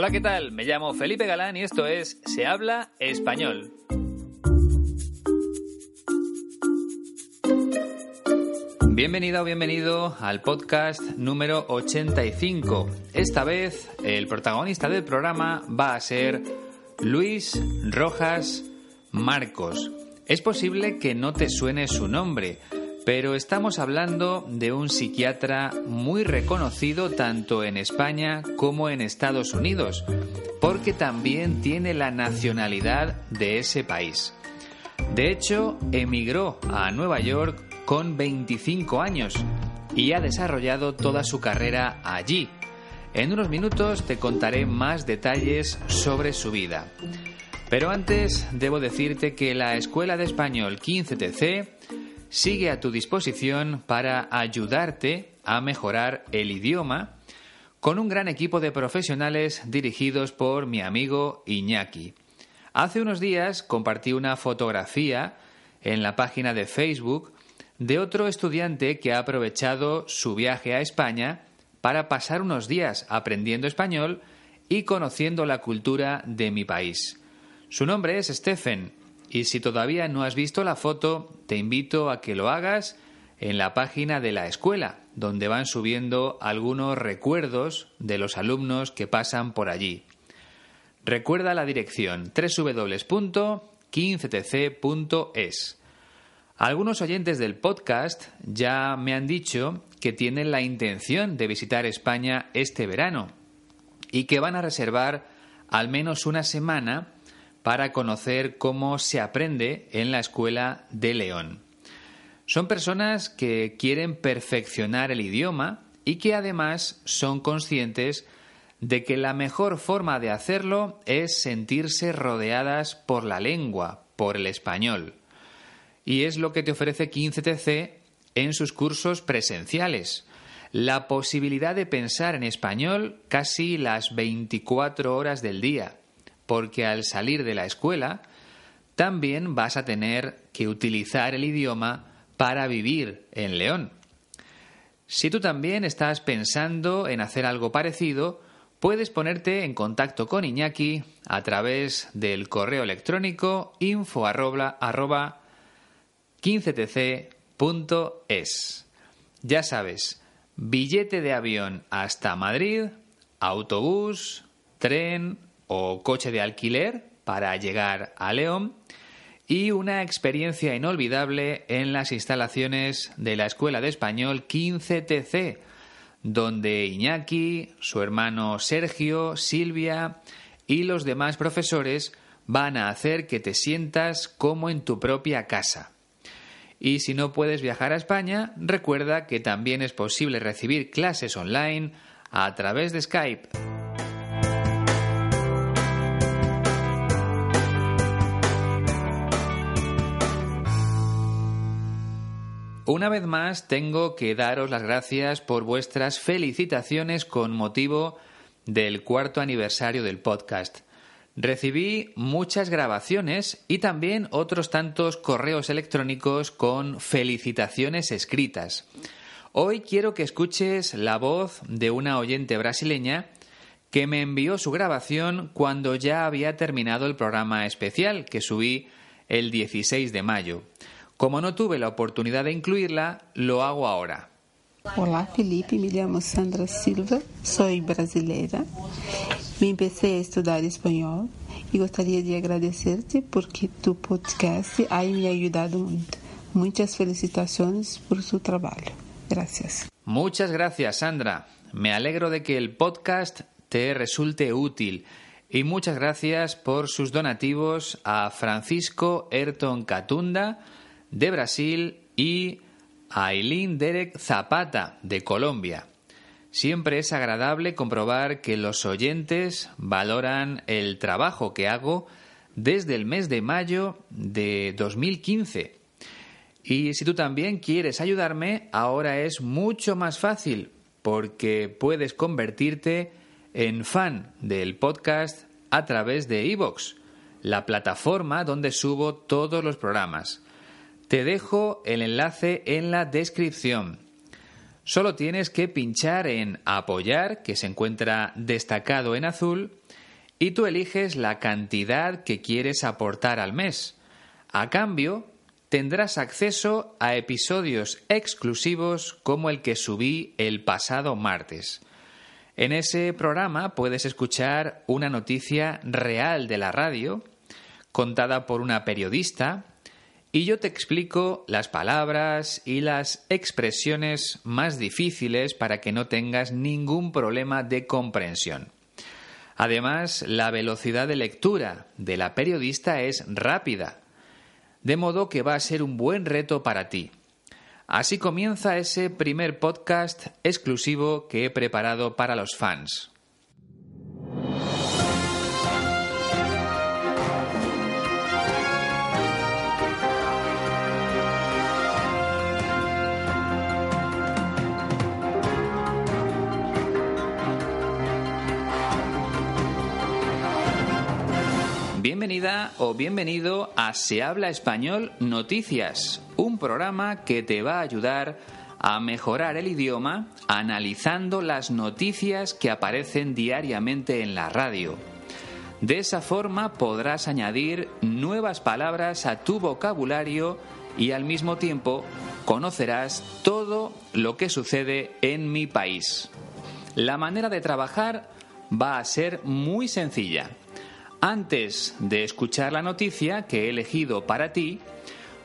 Hola, ¿qué tal? Me llamo Felipe Galán y esto es Se habla español. Bienvenida o bienvenido al podcast número 85. Esta vez el protagonista del programa va a ser Luis Rojas Marcos. Es posible que no te suene su nombre, pero estamos hablando de un psiquiatra muy reconocido tanto en España como en Estados Unidos, porque también tiene la nacionalidad de ese país. De hecho, emigró a Nueva York con 25 años y ha desarrollado toda su carrera allí. En unos minutos te contaré más detalles sobre su vida. Pero antes debo decirte que la Escuela de Español 15TC sigue a tu disposición para ayudarte a mejorar el idioma con un gran equipo de profesionales dirigidos por mi amigo Iñaki. Hace unos días compartí una fotografía en la página de Facebook de otro estudiante que ha aprovechado su viaje a España para pasar unos días aprendiendo español y conociendo la cultura de mi país. Su nombre es Stephen y si todavía no has visto la foto, te invito a que lo hagas en la página de la escuela, donde van subiendo algunos recuerdos de los alumnos que pasan por allí. Recuerda la dirección www.15tc.es. Algunos oyentes del podcast ya me han dicho que tienen la intención de visitar España este verano y que van a reservar al menos una semana para conocer cómo se aprende en la escuela de León. Son personas que quieren perfeccionar el idioma y que además son conscientes de que la mejor forma de hacerlo es sentirse rodeadas por la lengua, por el español y es lo que te ofrece 15TC en sus cursos presenciales. La posibilidad de pensar en español casi las 24 horas del día, porque al salir de la escuela también vas a tener que utilizar el idioma para vivir en León. Si tú también estás pensando en hacer algo parecido, puedes ponerte en contacto con Iñaki a través del correo electrónico info 15tc.es. Ya sabes, billete de avión hasta Madrid, autobús, tren o coche de alquiler para llegar a León y una experiencia inolvidable en las instalaciones de la Escuela de Español 15TC, donde Iñaki, su hermano Sergio, Silvia y los demás profesores van a hacer que te sientas como en tu propia casa. Y si no puedes viajar a España, recuerda que también es posible recibir clases online a través de Skype. Una vez más tengo que daros las gracias por vuestras felicitaciones con motivo del cuarto aniversario del podcast. Recibí muchas grabaciones y también otros tantos correos electrónicos con felicitaciones escritas. Hoy quiero que escuches la voz de una oyente brasileña que me envió su grabación cuando ya había terminado el programa especial que subí el 16 de mayo. Como no tuve la oportunidad de incluirla, lo hago ahora. Olá, Felipe. Me llamo Sandra Silva, soy brasileira. Me empecé a estudar espanhol e gostaria de agradecer-te porque tu podcast ha me ayudado muito. Muitas felicitações por su trabalho. Gracias. Muchas gracias, Sandra. Me alegro de que el podcast te resulte útil. Y muchas gracias por sus donativos a Francisco Ayrton Catunda de Brasil y Aileen Derek Zapata, de Colombia. Siempre es agradable comprobar que los oyentes valoran el trabajo que hago desde el mes de mayo de 2015. Y si tú también quieres ayudarme, ahora es mucho más fácil porque puedes convertirte en fan del podcast a través de iVoox, la plataforma donde subo todos los programas. Te dejo el enlace en la descripción. Solo tienes que pinchar en apoyar, que se encuentra destacado en azul, y tú eliges la cantidad que quieres aportar al mes. A cambio, tendrás acceso a episodios exclusivos como el que subí el pasado martes. En ese programa puedes escuchar una noticia real de la radio, contada por una periodista, y yo te explico las palabras y las expresiones más difíciles para que no tengas ningún problema de comprensión. Además, la velocidad de lectura de la periodista es rápida, de modo que va a ser un buen reto para ti. Así comienza ese primer podcast exclusivo que he preparado para los fans. Bienvenida o bienvenido a Se habla español Noticias, un programa que te va a ayudar a mejorar el idioma analizando las noticias que aparecen diariamente en la radio. De esa forma podrás añadir nuevas palabras a tu vocabulario y al mismo tiempo conocerás todo lo que sucede en mi país. La manera de trabajar va a ser muy sencilla. Antes de escuchar la noticia que he elegido para ti,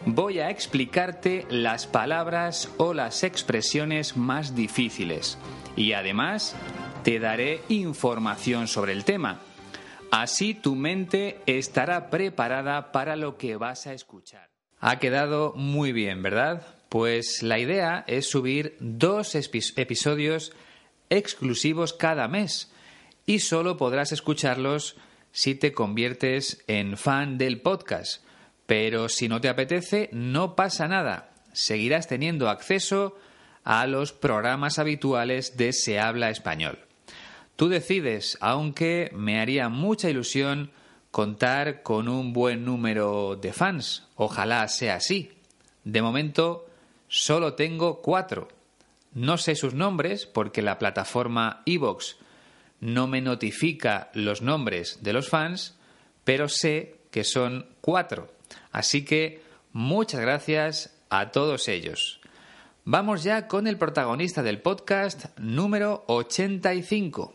voy a explicarte las palabras o las expresiones más difíciles y además te daré información sobre el tema. Así tu mente estará preparada para lo que vas a escuchar. Ha quedado muy bien, ¿verdad? Pues la idea es subir dos episodios exclusivos cada mes y solo podrás escucharlos si te conviertes en fan del podcast. Pero si no te apetece, no pasa nada. Seguirás teniendo acceso a los programas habituales de Se habla español. Tú decides, aunque me haría mucha ilusión contar con un buen número de fans. Ojalá sea así. De momento, solo tengo cuatro. No sé sus nombres porque la plataforma Evox no me notifica los nombres de los fans, pero sé que son cuatro. Así que muchas gracias a todos ellos. Vamos ya con el protagonista del podcast número 85.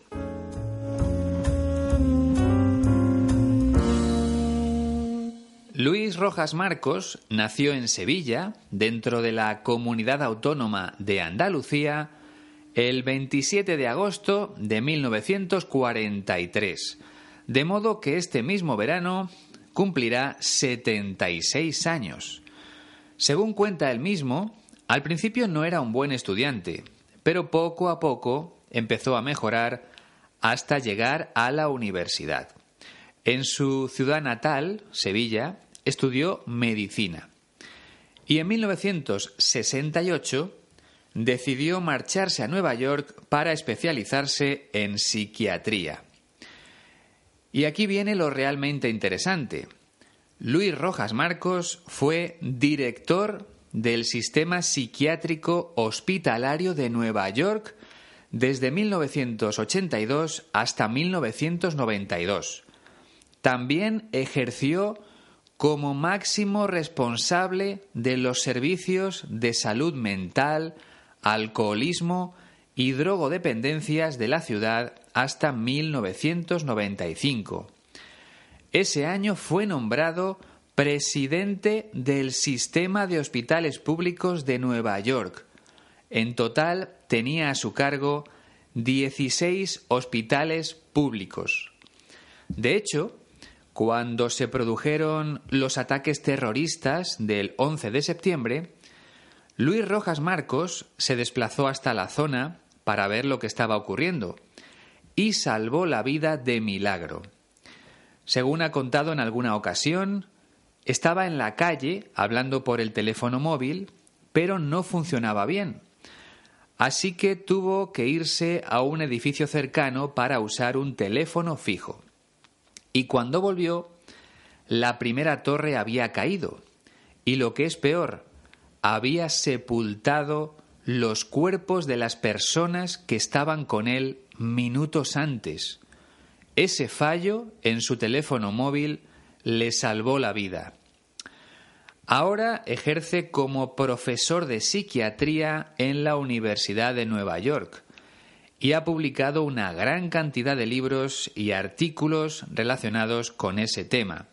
Luis Rojas Marcos nació en Sevilla, dentro de la comunidad autónoma de Andalucía, el 27 de agosto de 1943, de modo que este mismo verano cumplirá 76 años. Según cuenta él mismo, al principio no era un buen estudiante, pero poco a poco empezó a mejorar hasta llegar a la universidad. En su ciudad natal, Sevilla, estudió medicina. Y en 1968 decidió marcharse a Nueva York para especializarse en psiquiatría. Y aquí viene lo realmente interesante. Luis Rojas Marcos fue director del Sistema Psiquiátrico Hospitalario de Nueva York desde 1982 hasta 1992. También ejerció como máximo responsable de los servicios de salud mental, alcoholismo y drogodependencias de la ciudad hasta 1995. Ese año fue nombrado presidente del Sistema de Hospitales Públicos de Nueva York. En total tenía a su cargo 16 hospitales públicos. De hecho, cuando se produjeron los ataques terroristas del 11 de septiembre, Luis Rojas Marcos se desplazó hasta la zona para ver lo que estaba ocurriendo y salvó la vida de milagro. Según ha contado en alguna ocasión, estaba en la calle hablando por el teléfono móvil, pero no funcionaba bien. Así que tuvo que irse a un edificio cercano para usar un teléfono fijo. Y cuando volvió, la primera torre había caído. Y lo que es peor, había sepultado los cuerpos de las personas que estaban con él minutos antes. Ese fallo en su teléfono móvil le salvó la vida. Ahora ejerce como profesor de psiquiatría en la Universidad de Nueva York y ha publicado una gran cantidad de libros y artículos relacionados con ese tema.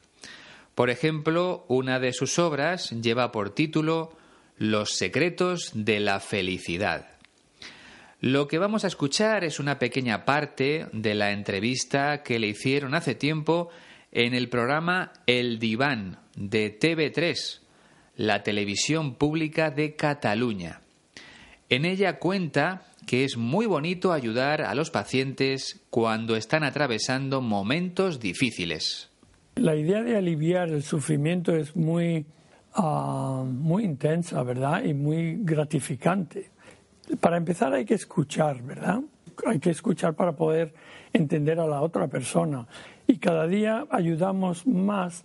Por ejemplo, una de sus obras lleva por título Los secretos de la felicidad. Lo que vamos a escuchar es una pequeña parte de la entrevista que le hicieron hace tiempo en el programa El Diván de TV3, la televisión pública de Cataluña. En ella cuenta que es muy bonito ayudar a los pacientes cuando están atravesando momentos difíciles. La idea de aliviar el sufrimiento es muy, ah, muy intensa, ¿verdad? Y muy gratificante. Para empezar hay que escuchar, ¿verdad? Hay que escuchar para poder entender a la otra persona. Y cada día ayudamos más,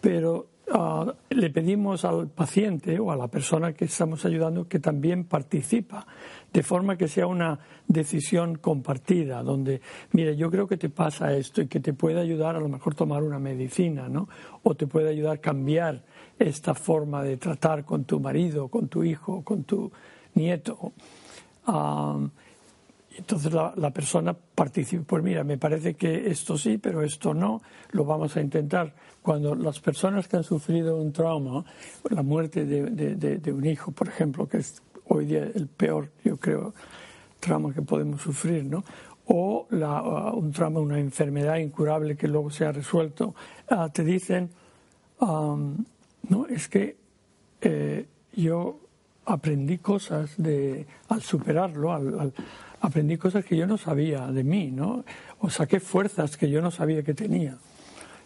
pero ah, le pedimos al paciente o a la persona que estamos ayudando que también participa, de forma que sea una decisión compartida, donde, mire, yo creo que te pasa esto y que te puede ayudar a lo mejor tomar una medicina, ¿no? O te puede ayudar a cambiar esta forma de tratar con tu marido, con tu hijo, con tu nieto. entonces la, persona participa, pues mira, me parece que esto sí, pero esto no, lo vamos a intentar. Cuando las personas que han sufrido un trauma, la muerte de, un hijo, por ejemplo, que es hoy día el peor, yo creo, trauma que podemos sufrir, ¿no? O un trauma, una enfermedad incurable que luego se ha resuelto, ah, te dicen, no, es que eh, yo aprendí cosas de, al superarlo, al, aprendí cosas que yo no sabía de mí, ¿no? O saqué fuerzas que yo no sabía que tenía.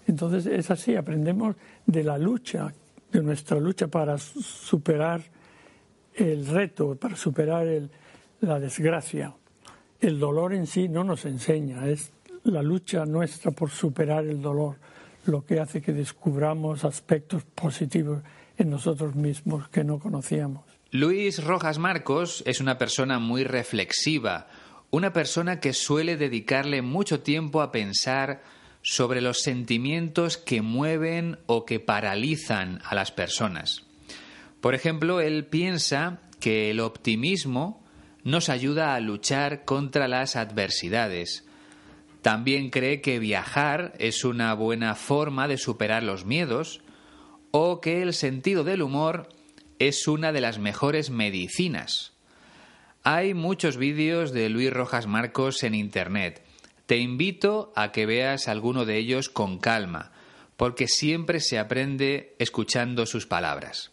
Entonces es así, aprendemos de la lucha, de nuestra lucha para superar el reto, para superar el, la desgracia. El dolor en sí no nos enseña, es la lucha nuestra por superar el dolor lo que hace que descubramos aspectos positivos en nosotros mismos que no conocíamos. Luis Rojas Marcos es una persona muy reflexiva, una persona que suele dedicarle mucho tiempo a pensar sobre los sentimientos que mueven o que paralizan a las personas. Por ejemplo, él piensa que el optimismo nos ayuda a luchar contra las adversidades. También cree que viajar es una buena forma de superar los miedos o que el sentido del humor es una de las mejores medicinas. Hay muchos vídeos de Luis Rojas Marcos en Internet. Te invito a que veas alguno de ellos con calma, porque siempre se aprende escuchando sus palabras.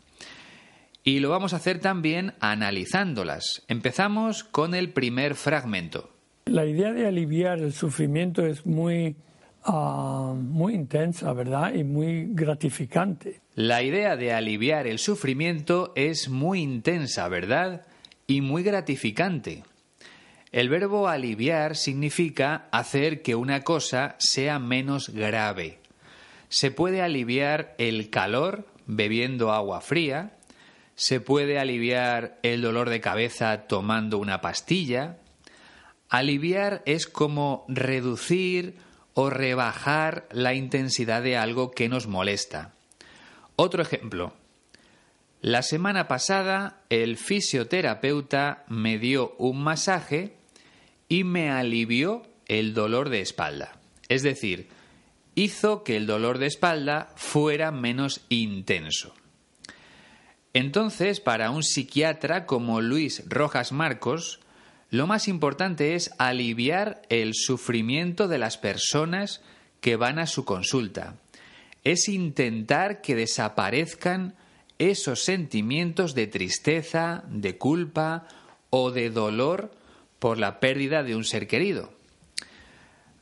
Y lo vamos a hacer también analizándolas. Empezamos con el primer fragmento. La idea de aliviar el sufrimiento es muy Ah, muy intensa, ¿verdad? Y muy gratificante. La idea de aliviar el sufrimiento es muy intensa, ¿verdad? Y muy gratificante. El verbo aliviar significa hacer que una cosa sea menos grave. Se puede aliviar el calor bebiendo agua fría, se puede aliviar el dolor de cabeza tomando una pastilla. Aliviar es como reducir o rebajar la intensidad de algo que nos molesta. Otro ejemplo. La semana pasada el fisioterapeuta me dio un masaje y me alivió el dolor de espalda. Es decir, hizo que el dolor de espalda fuera menos intenso. Entonces, para un psiquiatra como Luis Rojas Marcos, lo más importante es aliviar el sufrimiento de las personas que van a su consulta. Es intentar que desaparezcan esos sentimientos de tristeza, de culpa o de dolor por la pérdida de un ser querido.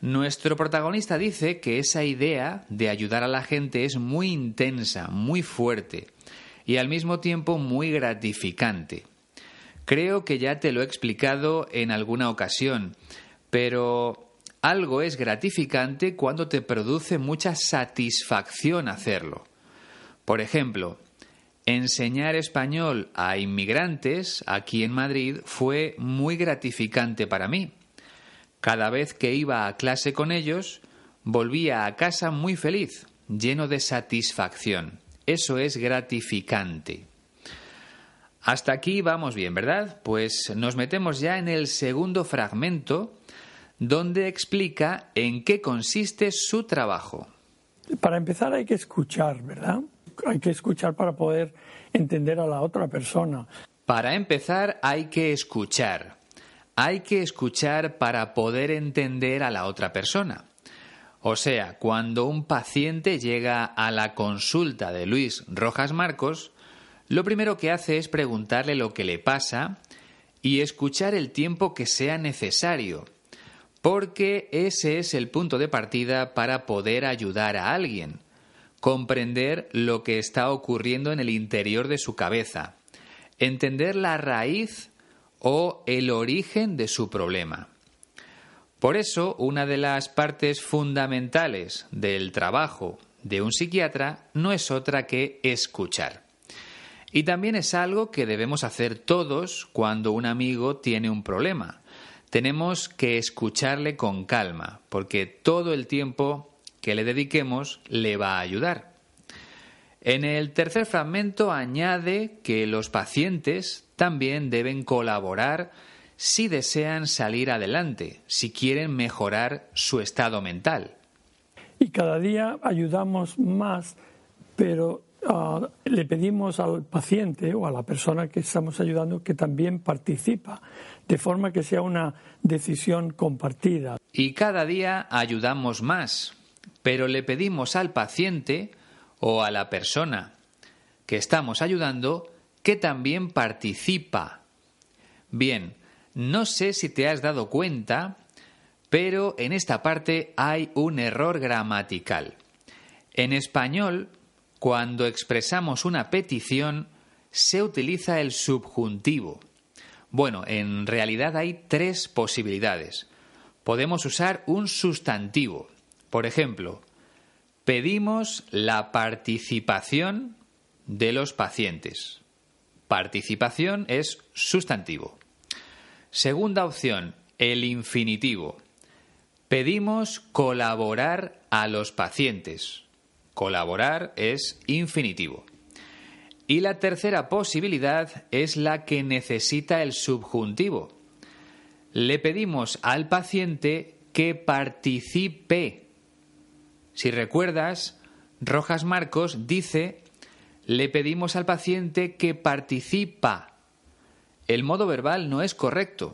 Nuestro protagonista dice que esa idea de ayudar a la gente es muy intensa, muy fuerte y al mismo tiempo muy gratificante. Creo que ya te lo he explicado en alguna ocasión, pero algo es gratificante cuando te produce mucha satisfacción hacerlo. Por ejemplo, enseñar español a inmigrantes aquí en Madrid fue muy gratificante para mí. Cada vez que iba a clase con ellos, volvía a casa muy feliz, lleno de satisfacción. Eso es gratificante. Hasta aquí vamos bien, ¿verdad? Pues nos metemos ya en el segundo fragmento donde explica en qué consiste su trabajo. Para empezar hay que escuchar, ¿verdad? Hay que escuchar para poder entender a la otra persona. Para empezar hay que escuchar. Hay que escuchar para poder entender a la otra persona. O sea, cuando un paciente llega a la consulta de Luis Rojas Marcos, lo primero que hace es preguntarle lo que le pasa y escuchar el tiempo que sea necesario, porque ese es el punto de partida para poder ayudar a alguien, comprender lo que está ocurriendo en el interior de su cabeza, entender la raíz o el origen de su problema. Por eso, una de las partes fundamentales del trabajo de un psiquiatra no es otra que escuchar. Y también es algo que debemos hacer todos cuando un amigo tiene un problema. Tenemos que escucharle con calma, porque todo el tiempo que le dediquemos le va a ayudar. En el tercer fragmento añade que los pacientes también deben colaborar si desean salir adelante, si quieren mejorar su estado mental. Y cada día ayudamos más, pero le pedimos al paciente o a la persona que estamos ayudando que también participa, de forma que sea una decisión compartida. Y cada día ayudamos más, pero le pedimos al paciente o a la persona que estamos ayudando que también participa. Bien, no sé si te has dado cuenta, pero en esta parte hay un error gramatical. En español, cuando expresamos una petición, se utiliza el subjuntivo. Bueno, en realidad hay tres posibilidades. Podemos usar un sustantivo. Por ejemplo, pedimos la participación de los pacientes. Participación es sustantivo. Segunda opción, el infinitivo. Pedimos colaborar a los pacientes. Colaborar es infinitivo. Y la tercera posibilidad es la que necesita el subjuntivo. Le pedimos al paciente que participe. Si recuerdas, Rojas Marcos dice, le pedimos al paciente que participa el modo verbal no es correcto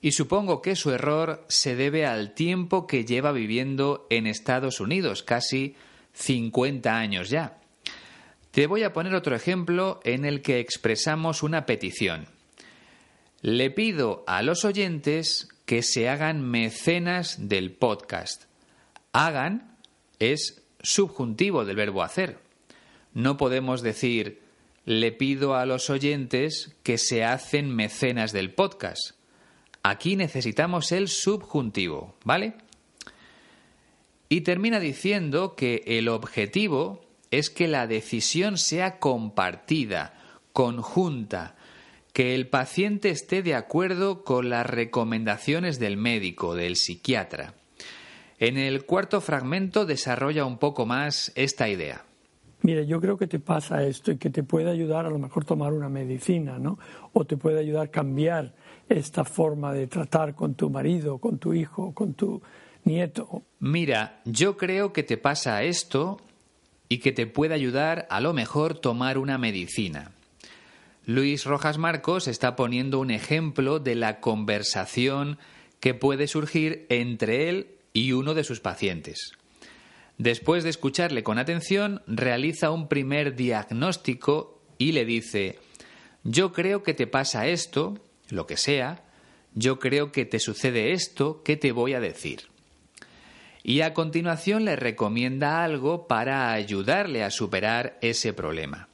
y supongo que su error se debe al tiempo que lleva viviendo en Estados Unidos, casi 50 años ya. Te voy a poner otro ejemplo en el que expresamos una petición. Le pido a los oyentes que se hagan mecenas del podcast. Hagan es subjuntivo del verbo hacer. No podemos decir le pido a los oyentes que se hacen mecenas del podcast. Aquí necesitamos el subjuntivo, ¿vale? Y termina diciendo que el objetivo es que la decisión sea compartida, conjunta, que el paciente esté de acuerdo con las recomendaciones del médico, del psiquiatra. En el cuarto fragmento desarrolla un poco más esta idea. Mira, yo creo que te pasa esto y que te puede ayudar a lo mejor tomar una medicina, ¿no? O te puede ayudar a cambiar esta forma de tratar con tu marido, con tu hijo, con tu nieto. Mira, yo creo que te pasa esto y que te puede ayudar a lo mejor tomar una medicina. Luis Rojas Marcos está poniendo un ejemplo de la conversación que puede surgir entre él y uno de sus pacientes. Después de escucharle con atención, realiza un primer diagnóstico y le dice, yo creo que te pasa esto, lo que sea, yo creo que te sucede esto que te voy a decir. Y a continuación le recomienda algo para ayudarle a superar ese problema.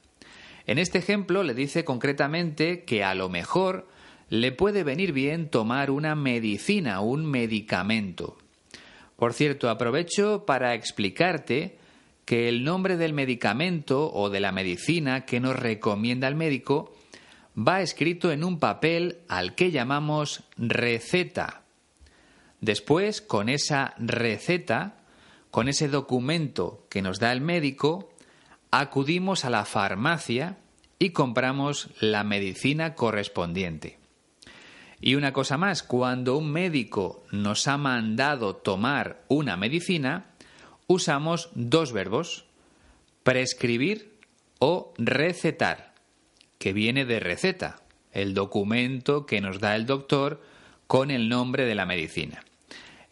En este ejemplo le dice concretamente que a lo mejor le puede venir bien tomar una medicina, un medicamento. Por cierto, aprovecho para explicarte que el nombre del medicamento o de la medicina que nos recomienda el médico va escrito en un papel al que llamamos receta. Después, con esa receta, con ese documento que nos da el médico, acudimos a la farmacia y compramos la medicina correspondiente. Y una cosa más, cuando un médico nos ha mandado tomar una medicina, usamos dos verbos, prescribir o recetar, que viene de receta, el documento que nos da el doctor con el nombre de la medicina.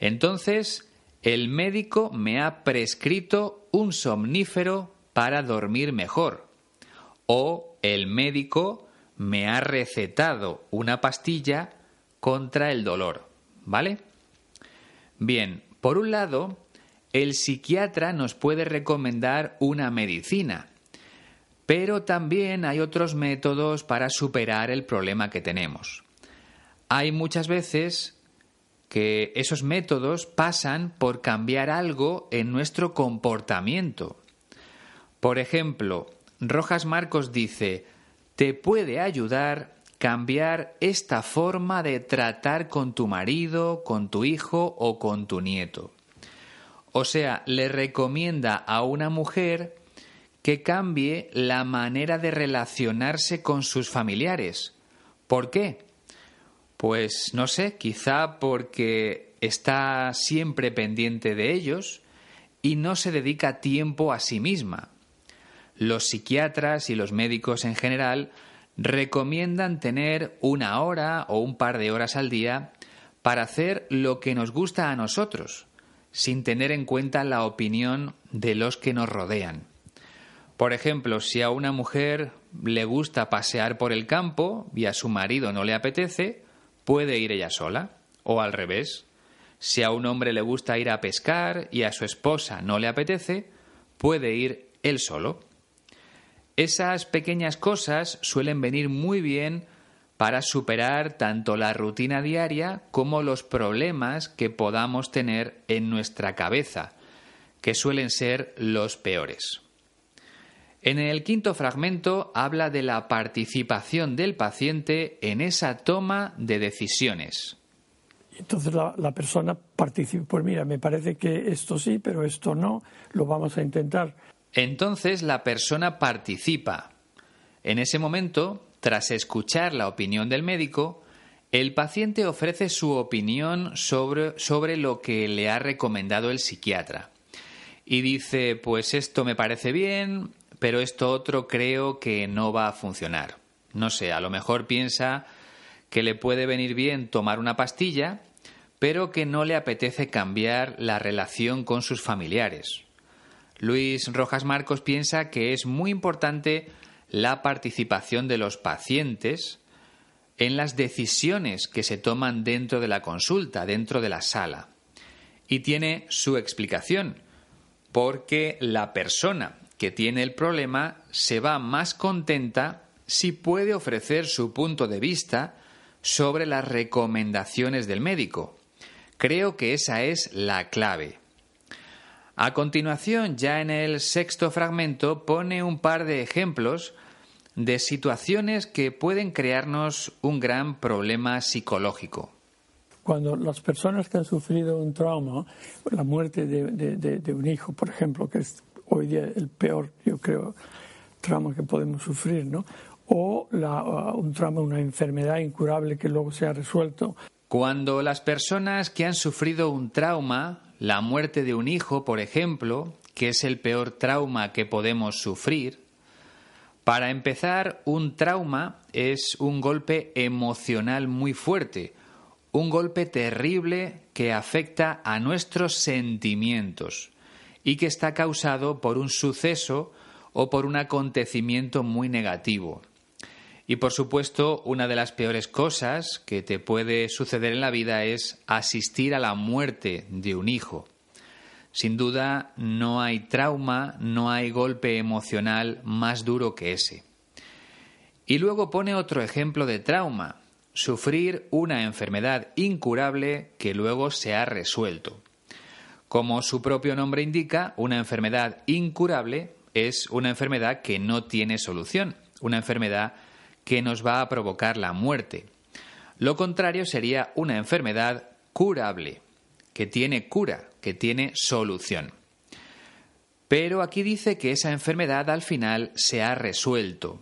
Entonces, el médico me ha prescrito un somnífero para dormir mejor. O el médico me ha recetado una pastilla contra el dolor. ¿Vale? Bien, por un lado, el psiquiatra nos puede recomendar una medicina, pero también hay otros métodos para superar el problema que tenemos. Hay muchas veces que esos métodos pasan por cambiar algo en nuestro comportamiento. Por ejemplo, Rojas Marcos dice, te puede ayudar cambiar esta forma de tratar con tu marido, con tu hijo o con tu nieto. O sea, le recomienda a una mujer que cambie la manera de relacionarse con sus familiares. ¿Por qué? Pues no sé, quizá porque está siempre pendiente de ellos y no se dedica tiempo a sí misma. Los psiquiatras y los médicos en general recomiendan tener una hora o un par de horas al día para hacer lo que nos gusta a nosotros, sin tener en cuenta la opinión de los que nos rodean. Por ejemplo, si a una mujer le gusta pasear por el campo y a su marido no le apetece, puede ir ella sola. O al revés, si a un hombre le gusta ir a pescar y a su esposa no le apetece, puede ir él solo. Esas pequeñas cosas suelen venir muy bien para superar tanto la rutina diaria como los problemas que podamos tener en nuestra cabeza, que suelen ser los peores. En el quinto fragmento habla de la participación del paciente en esa toma de decisiones. Entonces la, persona participa, pues mira, me parece que esto sí, pero esto no, lo vamos a intentar. Entonces la persona participa. En ese momento, tras escuchar la opinión del médico, el paciente ofrece su opinión sobre, sobre lo que le ha recomendado el psiquiatra. Y dice, pues esto me parece bien, pero esto otro creo que no va a funcionar. No sé, a lo mejor piensa que le puede venir bien tomar una pastilla, pero que no le apetece cambiar la relación con sus familiares. Luis Rojas Marcos piensa que es muy importante la participación de los pacientes en las decisiones que se toman dentro de la consulta, dentro de la sala. Y tiene su explicación, porque la persona que tiene el problema se va más contenta si puede ofrecer su punto de vista sobre las recomendaciones del médico. Creo que esa es la clave. A continuación, ya en el sexto fragmento, pone un par de ejemplos de situaciones que pueden crearnos un gran problema psicológico. Cuando las personas que han sufrido un trauma, la muerte de, de un hijo, por ejemplo, que es hoy día el peor, yo creo, trauma que podemos sufrir, ¿no? O uh, un trauma, una enfermedad incurable que luego se ha resuelto. Cuando las personas que han sufrido un trauma, la muerte de un hijo, por ejemplo, que es el peor trauma que podemos sufrir, para empezar, un trauma es un golpe emocional muy fuerte, un golpe terrible que afecta a nuestros sentimientos y que está causado por un suceso o por un acontecimiento muy negativo. Y por supuesto, una de las peores cosas que te puede suceder en la vida es asistir a la muerte de un hijo. Sin duda, no hay trauma, no hay golpe emocional más duro que ese. Y luego pone otro ejemplo de trauma, sufrir una enfermedad incurable que luego se ha resuelto. Como su propio nombre indica, una enfermedad incurable es una enfermedad que no tiene solución, una enfermedad que nos va a provocar la muerte. Lo contrario sería una enfermedad curable, que tiene cura, que tiene solución. Pero aquí dice que esa enfermedad al final se ha resuelto.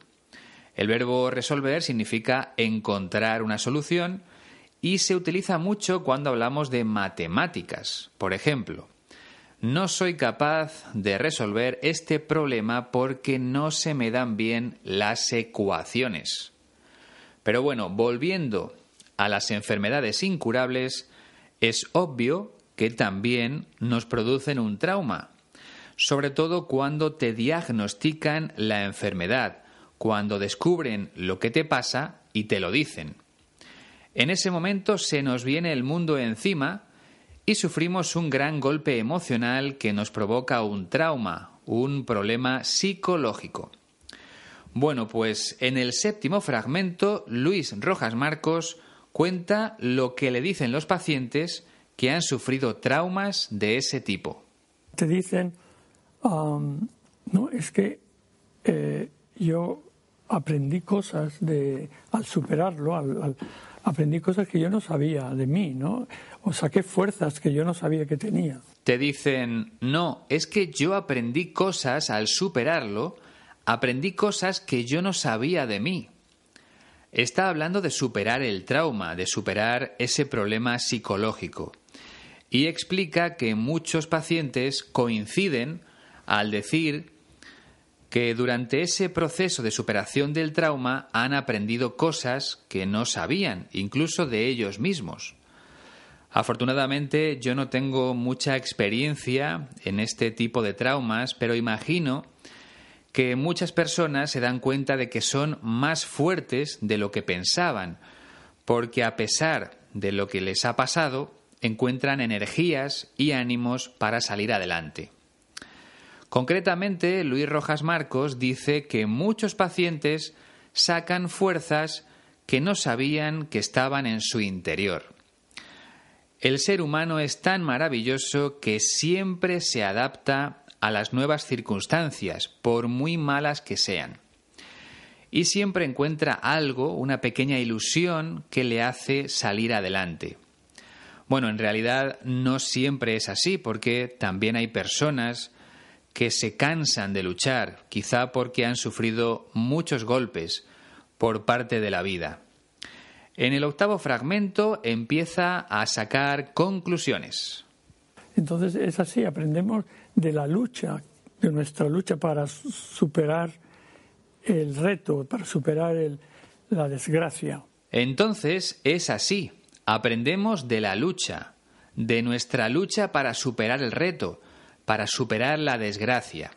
El verbo resolver significa encontrar una solución y se utiliza mucho cuando hablamos de matemáticas. Por ejemplo, no soy capaz de resolver este problema porque no se me dan bien las ecuaciones. Pero bueno, volviendo a las enfermedades incurables, es obvio que también nos producen un trauma, sobre todo cuando te diagnostican la enfermedad, cuando descubren lo que te pasa y te lo dicen. En ese momento se nos viene el mundo encima y sufrimos un gran golpe emocional que nos provoca un trauma, un problema psicológico. Bueno, pues en el séptimo fragmento, Luis Rojas Marcos cuenta lo que le dicen los pacientes que han sufrido traumas de ese tipo. Te dicen, no, es que eh, yo aprendí cosas de, al superarlo, al aprendí cosas que yo no sabía de mí, ¿no? O saqué fuerzas que yo no sabía que tenía. Te dicen, no, es que yo aprendí cosas al superarlo, aprendí cosas que yo no sabía de mí. Está hablando de superar el trauma, de superar ese problema psicológico. Y explica que muchos pacientes coinciden al decir que durante ese proceso de superación del trauma han aprendido cosas que no sabían, incluso de ellos mismos. Afortunadamente yo no tengo mucha experiencia en este tipo de traumas, pero imagino que muchas personas se dan cuenta de que son más fuertes de lo que pensaban, porque a pesar de lo que les ha pasado, encuentran energías y ánimos para salir adelante. Concretamente, Luis Rojas Marcos dice que muchos pacientes sacan fuerzas que no sabían que estaban en su interior. El ser humano es tan maravilloso que siempre se adapta a las nuevas circunstancias, por muy malas que sean. Y siempre encuentra algo, una pequeña ilusión que le hace salir adelante. Bueno, en realidad no siempre es así, porque también hay personas que se cansan de luchar, quizá porque han sufrido muchos golpes por parte de la vida. En el octavo fragmento empieza a sacar conclusiones. Entonces es así, aprendemos de la lucha, de nuestra lucha para superar el reto, para superar la desgracia. Entonces es así, aprendemos de la lucha, de nuestra lucha para superar el reto, para superar la desgracia.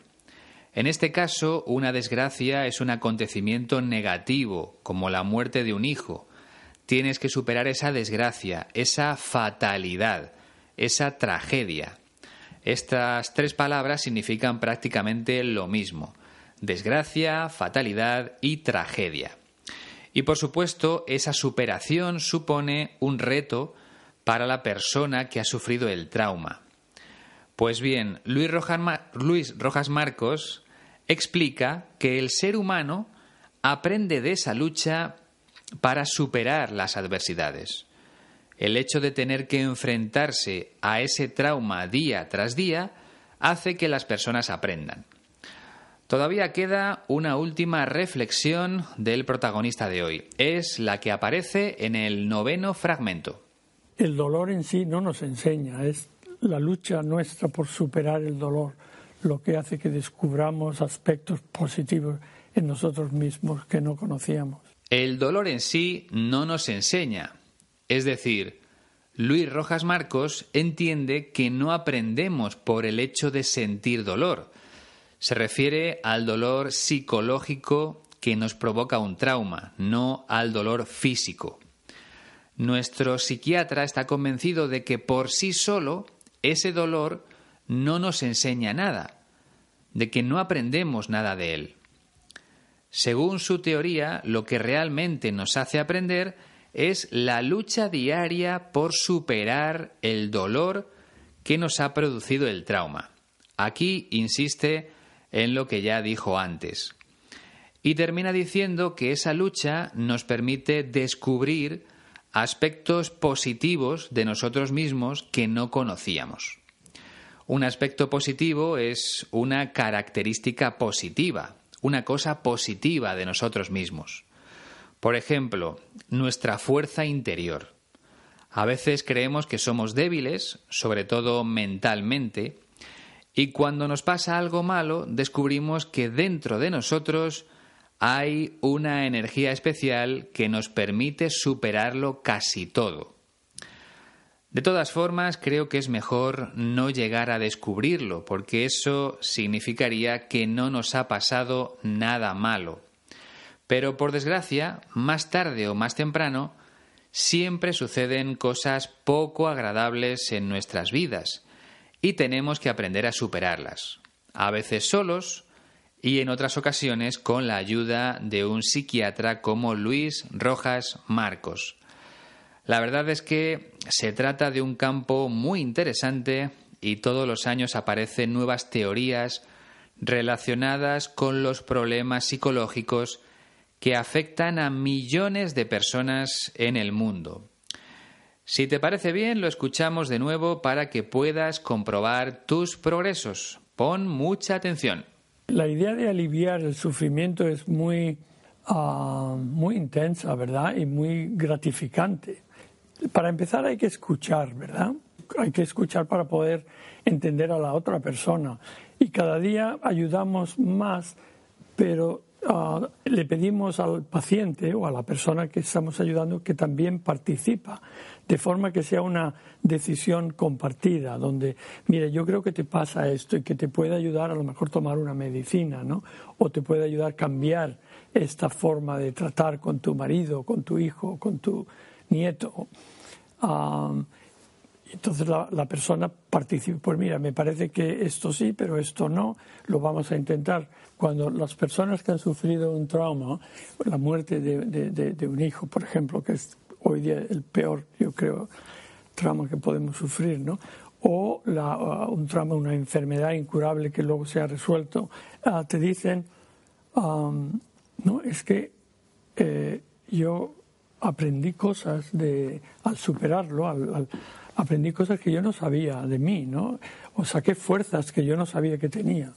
En este caso, una desgracia es un acontecimiento negativo, como la muerte de un hijo. Tienes que superar esa desgracia, esa fatalidad, esa tragedia. Estas tres palabras significan prácticamente lo mismo. Desgracia, fatalidad y tragedia. Y por supuesto, esa superación supone un reto para la persona que ha sufrido el trauma. Pues bien, Luis Rojas, Marcos explica que el ser humano aprende de esa lucha para superar las adversidades. El hecho de tener que enfrentarse a ese trauma día tras día hace que las personas aprendan. Todavía queda una última reflexión del protagonista de hoy. Es la que aparece en el noveno fragmento. El dolor en sí no nos enseña, es la lucha nuestra por superar el dolor lo que hace que descubramos aspectos positivos en nosotros mismos que no conocíamos. El dolor en sí no nos enseña. Es decir, Luis Rojas Marcos entiende que no aprendemos por el hecho de sentir dolor. Se refiere al dolor psicológico que nos provoca un trauma, no al dolor físico. Nuestro psiquiatra está convencido de que por sí solo ese dolor no nos enseña nada, de que no aprendemos nada de él. Según su teoría, lo que realmente nos hace aprender es la lucha diaria por superar el dolor que nos ha producido el trauma. Aquí insiste en lo que ya dijo antes. Y termina diciendo que esa lucha nos permite descubrir aspectos positivos de nosotros mismos que no conocíamos. Un aspecto positivo es una característica positiva, una cosa positiva de nosotros mismos. Por ejemplo, nuestra fuerza interior. A veces creemos que somos débiles, sobre todo mentalmente, y cuando nos pasa algo malo descubrimos que dentro de nosotros hay una energía especial que nos permite superarlo casi todo. De todas formas, creo que es mejor no llegar a descubrirlo, porque eso significaría que no nos ha pasado nada malo. Pero por desgracia, más tarde o más temprano, siempre suceden cosas poco agradables en nuestras vidas y tenemos que aprender a superarlas, a veces solos, y en otras ocasiones con la ayuda de un psiquiatra como Luis Rojas Marcos. La verdad es que se trata de un campo muy interesante y todos los años aparecen nuevas teorías relacionadas con los problemas psicológicos que afectan a millones de personas en el mundo. Si te parece bien, lo escuchamos de nuevo para que puedas comprobar tus progresos. Pon mucha atención. La idea de aliviar el sufrimiento es muy, ah, muy intensa, ¿verdad? Y muy gratificante. Para empezar hay que escuchar, ¿verdad? Hay que escuchar para poder entender a la otra persona. Y cada día ayudamos más, pero ah, le pedimos al paciente o a la persona que estamos ayudando que también participa de forma que sea una decisión compartida, donde, mire, yo creo que te pasa esto y que te puede ayudar a lo mejor tomar una medicina, ¿no? O te puede ayudar a cambiar esta forma de tratar con tu marido, con tu hijo, con tu nieto. entonces la, la, persona participa, pues mira, me parece que esto sí, pero esto no, lo vamos a intentar. Cuando las personas que han sufrido un trauma, la muerte de, de, de un hijo, por ejemplo, que es hoy día el peor, yo creo, trauma que podemos sufrir, ¿no? O uh, un trauma, una enfermedad incurable que luego se ha resuelto, uh, te dicen, no, es que eh, yo aprendí cosas de, al superarlo, aprendí cosas que yo no sabía de mí, ¿no? O saqué fuerzas que yo no sabía que tenía.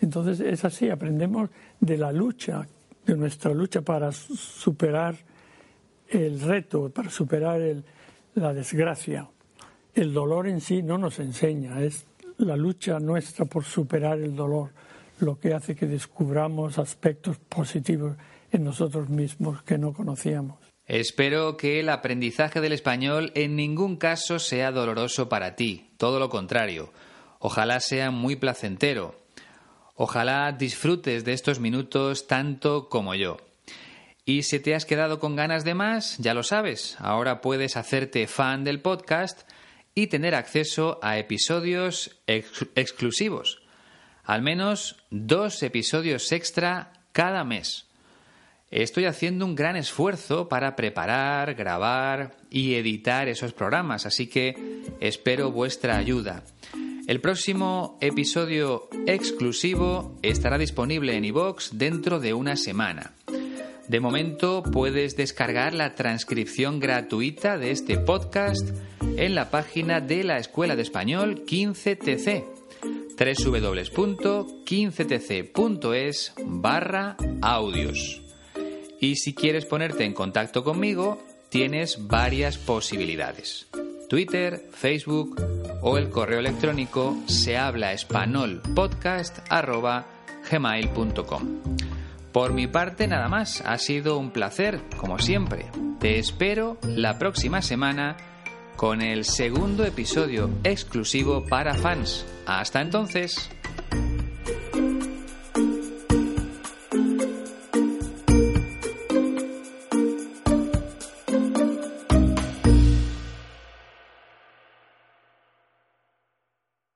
Entonces es así, aprendemos de la lucha, de nuestra lucha para superar el reto para superar la desgracia. El dolor en sí no nos enseña, es la lucha nuestra por superar el dolor lo que hace que descubramos aspectos positivos en nosotros mismos que no conocíamos. Espero que el aprendizaje del español en ningún caso sea doloroso para ti, todo lo contrario. Ojalá sea muy placentero. Ojalá disfrutes de estos minutos tanto como yo. Y si te has quedado con ganas de más, ya lo sabes, ahora puedes hacerte fan del podcast y tener acceso a episodios exclusivos. Al menos dos episodios extra cada mes. Estoy haciendo un gran esfuerzo para preparar, grabar y editar esos programas, así que espero vuestra ayuda. El próximo episodio exclusivo estará disponible en iVoox dentro de una semana. De momento puedes descargar la transcripción gratuita de este podcast en la página de la Escuela de Español 15TC www.15tc.es barra audios. Y si quieres ponerte en contacto conmigo, tienes varias posibilidades. Twitter, Facebook o el correo electrónico se habla por mi parte nada más, ha sido un placer, como siempre. Te espero la próxima semana con el segundo episodio exclusivo para fans. Hasta entonces.